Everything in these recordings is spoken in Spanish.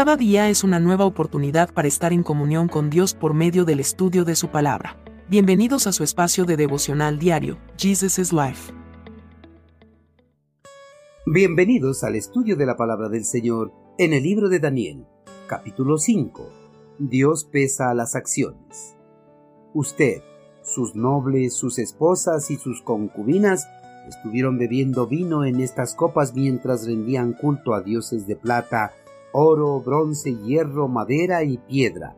Cada día es una nueva oportunidad para estar en comunión con Dios por medio del estudio de su palabra. Bienvenidos a su espacio de devocional diario, Jesus is Life. Bienvenidos al estudio de la palabra del Señor en el libro de Daniel, capítulo 5. Dios pesa las acciones. Usted, sus nobles, sus esposas y sus concubinas estuvieron bebiendo vino en estas copas mientras rendían culto a dioses de plata, oro, bronce, hierro, madera y piedra,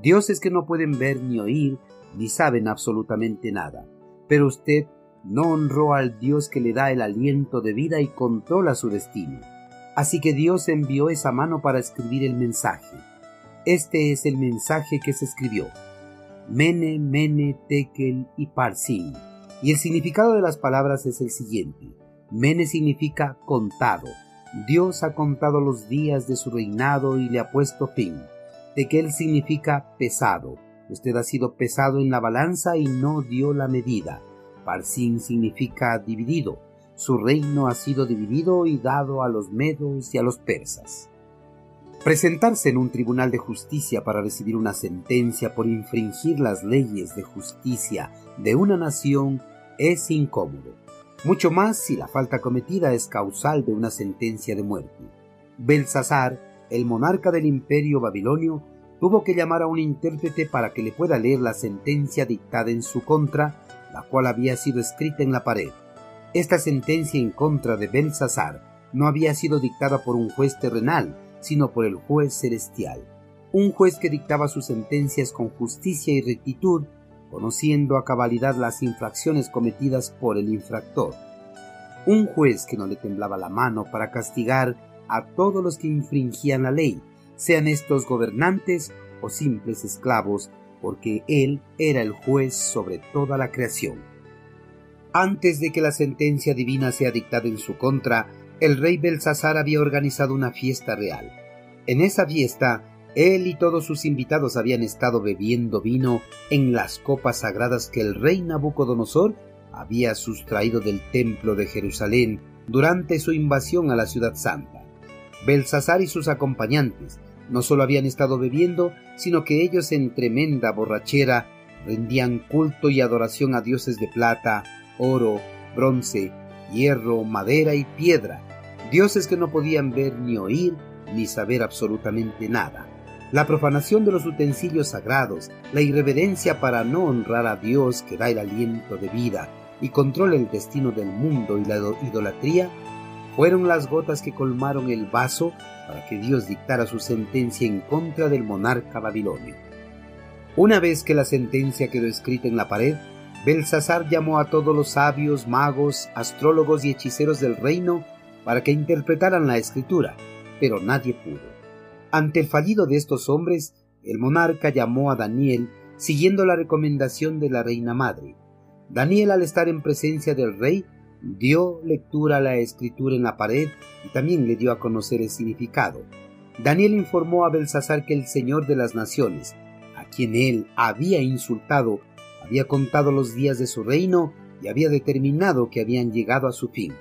dioses que no pueden ver ni oír, ni saben absolutamente nada. Pero usted no honró al Dios que le da el aliento de vida y controla su destino. Así que Dios envió esa mano para escribir el mensaje. Este es el mensaje que se escribió. Mene, Mene, Tekel y Parsin. Y el significado de las palabras es el siguiente. Mene significa contado, Dios ha contado los días de su reinado y le ha puesto fin. Él significa pesado. Usted ha sido pesado en la balanza y no dio la medida. Parsin significa dividido. Su reino ha sido dividido y dado a los medos y a los persas. Presentarse en un tribunal de justicia para recibir una sentencia por infringir las leyes de justicia de una nación es incómodo mucho más si la falta cometida es causal de una sentencia de muerte. Belsasar, el monarca del imperio babilonio, tuvo que llamar a un intérprete para que le pueda leer la sentencia dictada en su contra, la cual había sido escrita en la pared. Esta sentencia en contra de Belsasar no había sido dictada por un juez terrenal, sino por el juez celestial, un juez que dictaba sus sentencias con justicia y rectitud conociendo a cabalidad las infracciones cometidas por el infractor. Un juez que no le temblaba la mano para castigar a todos los que infringían la ley, sean estos gobernantes o simples esclavos, porque él era el juez sobre toda la creación. Antes de que la sentencia divina sea dictada en su contra, el rey Belsasar había organizado una fiesta real. En esa fiesta, él y todos sus invitados habían estado bebiendo vino en las copas sagradas que el rey Nabucodonosor había sustraído del templo de Jerusalén durante su invasión a la ciudad santa. Belsasar y sus acompañantes no solo habían estado bebiendo, sino que ellos en tremenda borrachera rendían culto y adoración a dioses de plata, oro, bronce, hierro, madera y piedra, dioses que no podían ver ni oír ni saber absolutamente nada la profanación de los utensilios sagrados, la irreverencia para no honrar a Dios que da el aliento de vida y controla el destino del mundo y la idolatría, fueron las gotas que colmaron el vaso para que Dios dictara su sentencia en contra del monarca babilonio. Una vez que la sentencia quedó escrita en la pared, Belsasar llamó a todos los sabios, magos, astrólogos y hechiceros del reino para que interpretaran la escritura, pero nadie pudo. Ante el fallido de estos hombres, el monarca llamó a Daniel siguiendo la recomendación de la reina madre. Daniel, al estar en presencia del rey, dio lectura a la escritura en la pared y también le dio a conocer el significado. Daniel informó a Belsasar que el Señor de las Naciones, a quien él había insultado, había contado los días de su reino y había determinado que habían llegado a su fin.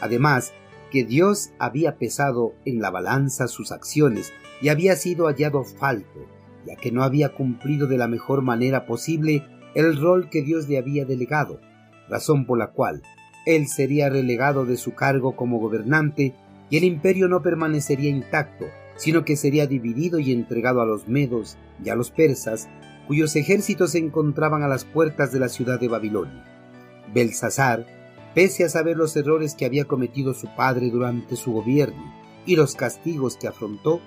Además, que Dios había pesado en la balanza sus acciones y había sido hallado falto, ya que no había cumplido de la mejor manera posible el rol que Dios le había delegado, razón por la cual él sería relegado de su cargo como gobernante y el imperio no permanecería intacto, sino que sería dividido y entregado a los medos y a los persas, cuyos ejércitos se encontraban a las puertas de la ciudad de Babilonia. Belsasar, pese a saber los errores que había cometido su padre durante su gobierno y los castigos que afrontó,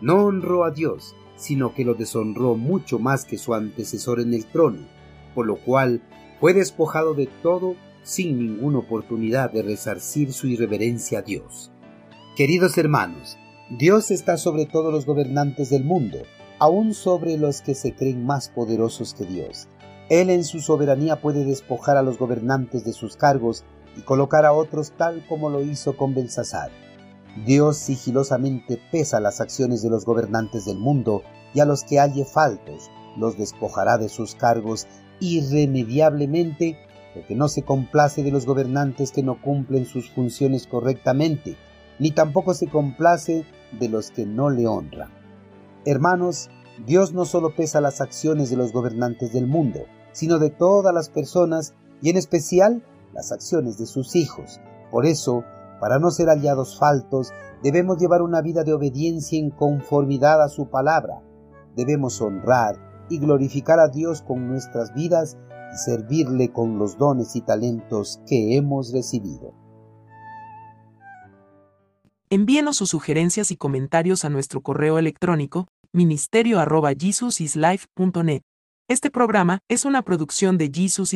no honró a Dios, sino que lo deshonró mucho más que su antecesor en el trono, por lo cual fue despojado de todo sin ninguna oportunidad de resarcir su irreverencia a Dios. Queridos hermanos, Dios está sobre todos los gobernantes del mundo, aun sobre los que se creen más poderosos que Dios. Él en su soberanía puede despojar a los gobernantes de sus cargos y colocar a otros tal como lo hizo con Belsasar. Dios sigilosamente pesa las acciones de los gobernantes del mundo y a los que halle faltos los despojará de sus cargos irremediablemente porque no se complace de los gobernantes que no cumplen sus funciones correctamente, ni tampoco se complace de los que no le honran. Hermanos, Dios no solo pesa las acciones de los gobernantes del mundo, sino de todas las personas y en especial las acciones de sus hijos. Por eso, para no ser hallados faltos, debemos llevar una vida de obediencia en conformidad a su palabra. Debemos honrar y glorificar a Dios con nuestras vidas y servirle con los dones y talentos que hemos recibido. Envíenos sus sugerencias y comentarios a nuestro correo electrónico ministerio.jesusislife.net. Este programa es una producción de Jesus